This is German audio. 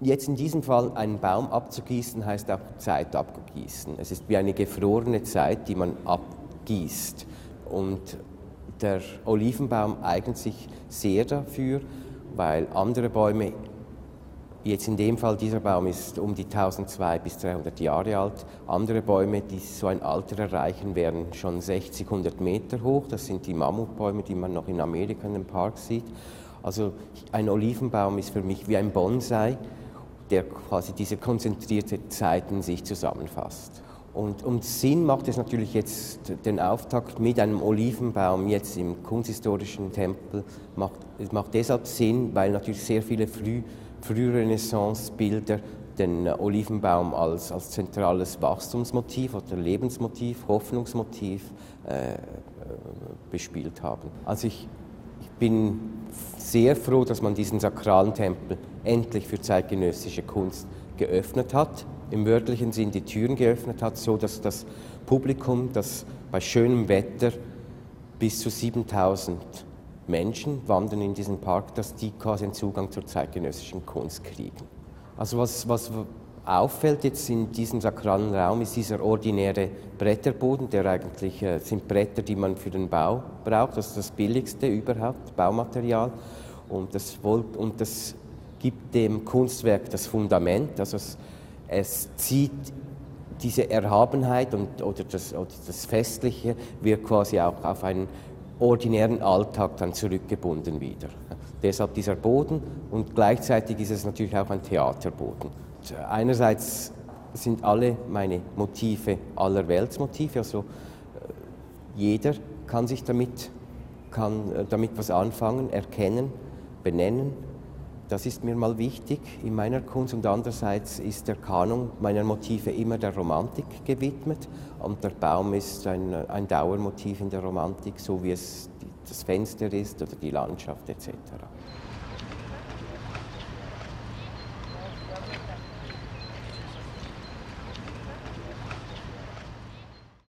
Jetzt in diesem Fall einen Baum abzugießen, heißt auch Zeit abgießen. Es ist wie eine gefrorene Zeit, die man abgießt. Und der Olivenbaum eignet sich sehr dafür, weil andere Bäume, jetzt in dem Fall dieser Baum ist um die 1200 bis 300 Jahre alt, andere Bäume, die so ein Alter erreichen, wären schon 60, 100 Meter hoch. Das sind die Mammutbäume, die man noch in Amerika in den Park sieht. Also ein Olivenbaum ist für mich wie ein Bonsai, der quasi diese konzentrierte Zeit in sich zusammenfasst. Und, und Sinn macht es natürlich jetzt den Auftakt mit einem Olivenbaum jetzt im kunsthistorischen Tempel. Macht, macht deshalb Sinn, weil natürlich sehr viele Früh, Frührenaissance-Bilder den Olivenbaum als, als zentrales Wachstumsmotiv oder Lebensmotiv, Hoffnungsmotiv äh, bespielt haben. Also ich, ich bin sehr froh, dass man diesen sakralen Tempel endlich für zeitgenössische Kunst geöffnet hat im wörtlichen Sinn die Türen geöffnet hat, so dass das Publikum, das bei schönem Wetter bis zu 7000 Menschen wandern in diesen Park, dass die quasi einen Zugang zur zeitgenössischen Kunst kriegen. Also was, was auffällt jetzt in diesem sakralen Raum, ist dieser ordinäre Bretterboden, der eigentlich äh, sind Bretter, die man für den Bau braucht, das ist das billigste überhaupt, Baumaterial. Und das, und das gibt dem Kunstwerk das Fundament, also es es zieht diese Erhabenheit und, oder, das, oder das Festliche wird quasi auch auf einen ordinären Alltag dann zurückgebunden wieder. Deshalb dieser Boden und gleichzeitig ist es natürlich auch ein Theaterboden. Einerseits sind alle meine Motive aller Weltsmotive, also äh, jeder kann sich damit, kann äh, damit was anfangen, erkennen, benennen. Das ist mir mal wichtig in meiner Kunst. Und andererseits ist der Kanon meiner Motive immer der Romantik gewidmet. Und der Baum ist ein, ein Dauermotiv in der Romantik, so wie es das Fenster ist oder die Landschaft etc.